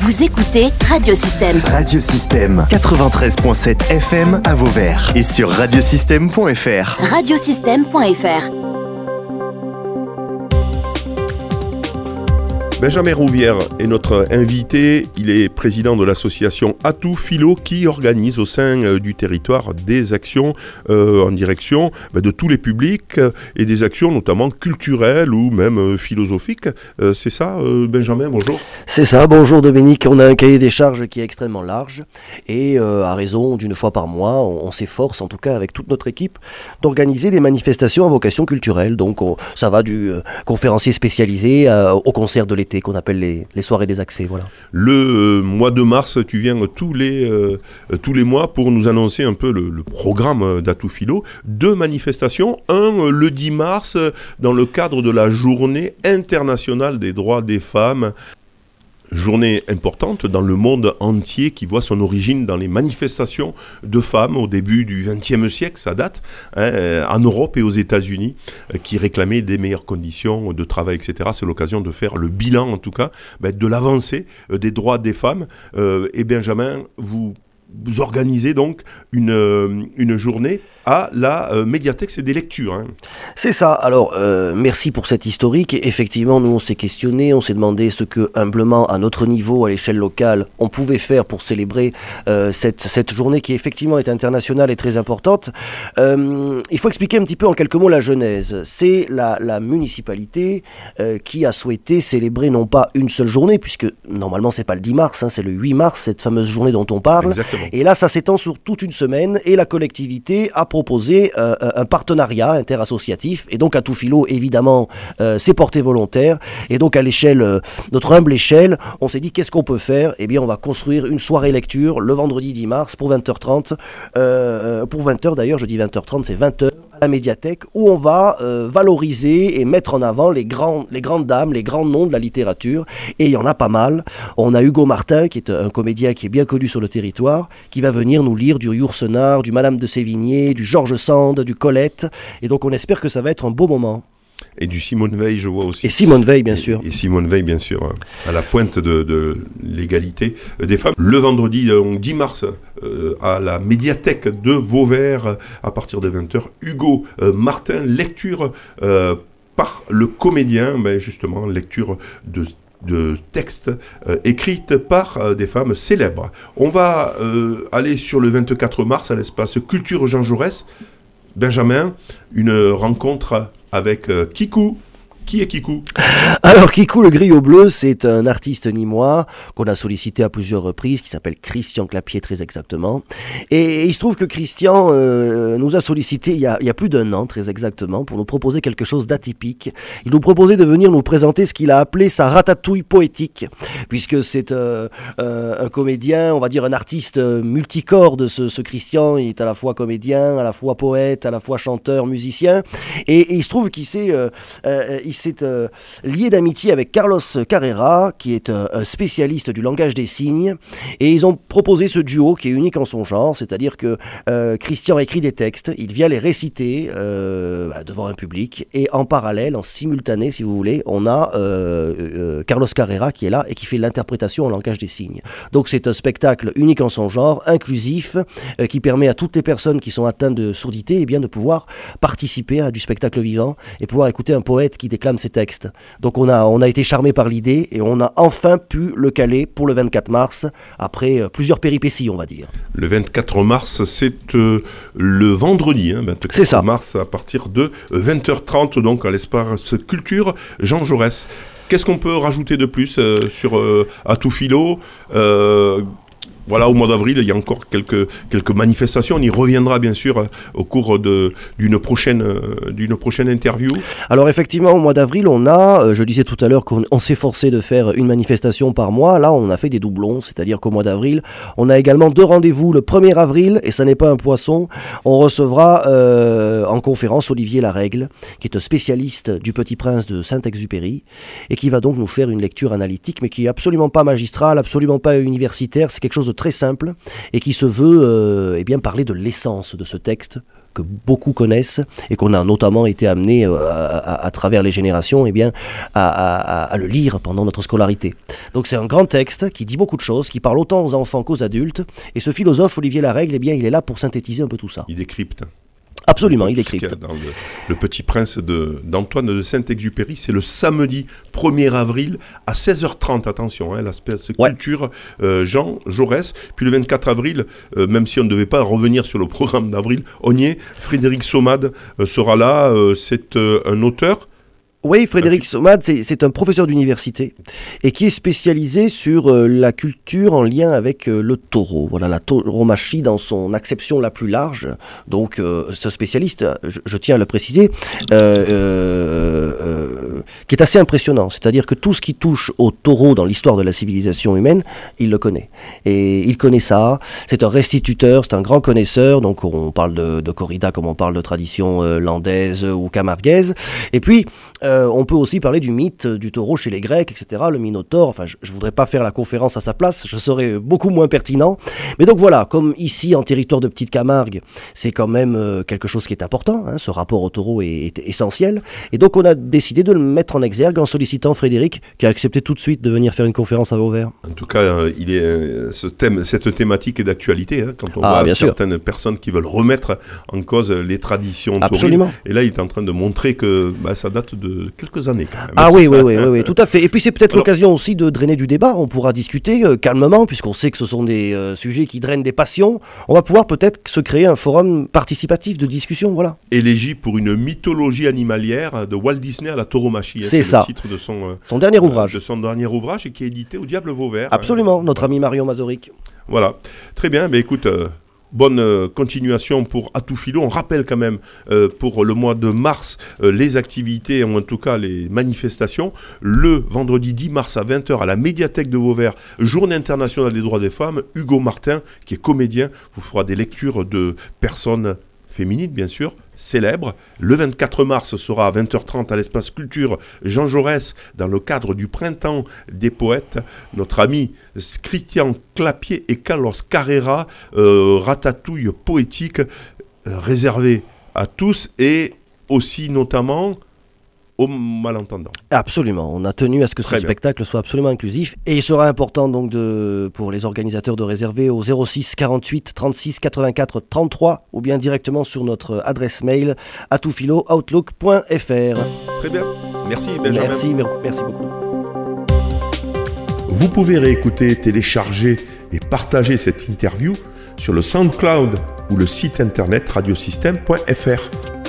Vous écoutez Radiosystème. Radiosystème 93.7 FM à Vauvert et sur radiosystème.fr. Radiosystème.fr. Benjamin Rouvière est notre invité. Il est président de l'association Atout Philo qui organise au sein euh, du territoire des actions euh, en direction bah, de tous les publics euh, et des actions notamment culturelles ou même philosophiques. C'est ça, Benjamin Bonjour. C'est ça, bonjour Dominique. On a un cahier des charges qui est extrêmement large et à raison d'une fois par mois, on, s'efforce, en tout cas avec toute notre équipe, d'organiser des manifestations à vocation culturelle. Donc ça va du conférencier spécialisé au concert de l'État qu'on appelle les, soirées des accès. Le euh, mois de mars, tu viens tous les, euh, tous les mois pour nous annoncer un peu le, programme d'Atout Philo. Deux manifestations. Un, le 10 mars, dans le cadre de la journée internationale des droits des femmes journée importante dans le monde entier qui voit son origine dans les manifestations de femmes au début du XXe siècle, ça date, hein, euh, en Europe et aux États-Unis, euh, qui réclamaient des meilleures conditions de travail, etc. C'est l'occasion de faire le bilan, en tout cas, ben, de l'avancée euh, des droits des femmes. et Benjamin, vous vous organisez donc une, une journée à la euh, médiathèque, c'est des lectures. Hein. C'est ça. Alors, euh, merci pour cette historique. Effectivement, nous, on s'est questionné, on s'est demandé ce que, humblement, à notre niveau, à l'échelle locale, on pouvait faire pour célébrer euh, cette, cette journée qui, effectivement, est internationale et très importante. il faut expliquer un petit peu en quelques mots la genèse. C'est la, la municipalité qui a souhaité célébrer non pas une seule journée, puisque normalement, c'est pas le 10 mars, hein, c'est le 8 mars, cette fameuse journée dont on parle. Et là, ça s'étend sur toute une semaine et la collectivité a proposer euh, un partenariat interassociatif. Et donc à tout philo, évidemment, euh, c'est porté volontaire. Et donc à l'échelle, euh, notre humble échelle, on s'est dit qu'est-ce qu'on peut faire? Eh bien, on va construire une soirée lecture le vendredi 10 mars pour 20h30. pour 20h d'ailleurs, je dis 20h30, c'est 20h la médiathèque où on va euh, valoriser et mettre en avant les, grandes dames, les grands noms de la littérature. Et il y en a pas mal. On a Hugo Martin, qui est un comédien qui est bien connu sur le territoire, qui va venir nous lire du Yourcenar, du Madame de Sévigné, du Georges Sand, du Colette. Et donc on espère que ça va être un beau moment. Et du Simone Veil, je vois aussi. Et Simone Veil, bien sûr. Et, Simone Veil, bien sûr, hein, à la pointe de, l'égalité des femmes. Le vendredi 10 mars, euh, à la médiathèque de Vauvert, à partir de 20h, Hugo euh, Martin, lecture euh, par le comédien, ben justement, lecture de de textes écrites par des femmes célèbres. On va aller sur le 24 mars à l'espace Culture Jean Jaurès. Benjamin, une rencontre avec euh, Kikou, qui est Kikou? Alors Kikou le griot bleu, c'est un artiste nîmois qu'on a sollicité à plusieurs reprises, qui s'appelle Christian Clapier très exactement. Et, il se trouve que Christian euh, nous a sollicité il y a, plus d'un an très exactement pour nous proposer quelque chose d'atypique. Il nous proposait de venir nous présenter ce qu'il a appelé sa ratatouille poétique, puisque c'est euh, un comédien, on va dire un artiste multicorde, ce, ce Christian. Il est à la fois comédien, à la fois poète, à la fois chanteur, musicien. Et, il se trouve qu'il s'est... Euh, euh, lié d'amitié avec Carlos Carrera, qui est euh, un spécialiste du langage des signes, et ils ont proposé ce duo qui est unique en son genre, c'est-à-dire que euh, Christian écrit des textes, il vient les réciter bah, devant un public, et en parallèle, en simultané, si vous voulez, on a Carlos Carrera qui est là et qui fait l'interprétation en langage des signes. Donc c'est un spectacle unique en son genre, inclusif, qui permet à toutes les personnes qui sont atteintes de sourdité et eh bien, de pouvoir participer à du spectacle vivant et pouvoir écouter un poète qui déclame ces textes. Donc on a, on a été charmé par l'idée et on a enfin pu le caler pour le 24 mars, après euh, plusieurs péripéties, on va dire. Le 24 mars, c'est euh, le vendredi, hein, 24 ça. mars, à partir de 20h30, donc à l'espace culture Jean Jaurès. Qu'est-ce qu'on peut rajouter de plus euh, sur à tout philo voilà, au mois d'avril, il y a encore quelques, quelques manifestations. On y reviendra bien sûr euh, au cours d'une prochaine, euh, prochaine interview. Alors effectivement, au mois d'avril, on a, euh, je disais tout à l'heure qu'on s'est forcé de faire une manifestation par mois. Là, on a fait des doublons, c'est-à-dire qu'au mois d'avril, on a également deux rendez-vous. Le 1er avril, et ça n'est pas un poisson, on recevra en conférence Olivier Larègle, qui est un spécialiste du Petit Prince de Saint-Exupéry, et qui va donc nous faire une lecture analytique, mais qui est absolument pas magistrale, absolument pas universitaire. C'est quelque chose de très simple et qui se veut euh, eh bien, parler de l'essence de ce texte que beaucoup connaissent et qu'on a notamment été amené euh, à, travers les générations eh bien, à, à, le lire pendant notre scolarité. Donc c'est un grand texte qui dit beaucoup de choses, qui parle autant aux enfants qu'aux adultes. Et ce philosophe, Olivier Larègle, eh bien, il est là pour synthétiser un peu tout ça. Il décrypte. Absolument, il décrypte. Dans le, Petit Prince d'Antoine de, Saint-Exupéry, c'est le samedi 1er avril à 16h30, attention, hein, l'aspect culture, euh, Jean Jaurès. Puis le 24 avril, euh, même si on ne devait pas revenir sur le programme d'avril, on y est, Frédéric Somade euh, sera là, c'est un auteur oui, Frédéric Somad, c'est un professeur d'université et qui est spécialisé sur euh, la culture en lien avec euh, le taureau. Voilà, la tauromachie dans son acception la plus large. Donc, euh, ce spécialiste, je, tiens à le préciser, qui est assez impressionnant. C'est-à-dire que tout ce qui touche au taureau dans l'histoire de la civilisation humaine, il le connaît. Et il connaît ça. C'est un restituteur, c'est un grand connaisseur. Donc, on parle de, de corrida comme on parle de tradition landaise ou camarguaise. Et puis, euh, on peut aussi parler du mythe du taureau chez les Grecs, etc. Le Minotaure. Enfin, je, ne voudrais pas faire la conférence à sa place, je serais beaucoup moins pertinent. Mais donc voilà, comme ici en territoire de Petite Camargue, c'est quand même euh, quelque chose qui est important. Hein, ce rapport au taureau est, essentiel. Et donc on a décidé de le mettre en exergue en sollicitant Frédéric, qui a accepté tout de suite de venir faire une conférence à Vauvert. En tout cas, euh, il est ce thème, cette thématique est d'actualité. Hein, quand on ah, voit certaines personnes qui veulent remettre en cause les traditions Absolument. Et là, il est en train de montrer que bah, ça date de quelques années quand même. Ah oui, oui, oui, oui, tout à fait. Et puis c'est peut-être l'occasion aussi de drainer du débat. On pourra discuter euh, calmement, puisqu'on sait que ce sont des euh, sujets qui drainent des passions. On va pouvoir peut-être se créer un forum participatif de discussion, voilà. Élégie pour une mythologie animalière de Walt Disney à la tauromachie. Hein, c'est ça. le titre de son, euh, son dernier ouvrage. de son dernier ouvrage et qui est édité au Diable Vauvert. Hein. Absolument, notre ami Marion Mazoric. Voilà. Très bien, mais écoute, bonne euh, continuation pour Atoufilo. On rappelle quand même euh, pour le mois de mars euh, les activités, ou en tout cas les manifestations. Le vendredi 10 mars à 20h à la médiathèque de Vauvert, Journée internationale des droits des femmes, Hugo Martin, qui est comédien, vous fera des lectures de personnes féminine bien sûr, célèbre. Le 24 mars sera à 20h30 à l'espace culture Jean Jaurès dans le cadre du printemps des poètes. Notre ami Christian Clapier et Carlos Carrera, euh, ratatouille poétique euh, réservée à tous et aussi notamment aux malentendants. Absolument. On a tenu à ce que ce spectacle soit absolument inclusif. Et il sera important donc de, pour les organisateurs de réserver au 06 48 36 84 33 ou bien directement sur notre adresse mail outlook.fr. Très bien. Merci Benjamin. Merci, merci beaucoup. Vous pouvez réécouter, télécharger et partager cette interview sur le SoundCloud ou le site internet radiosystème.fr.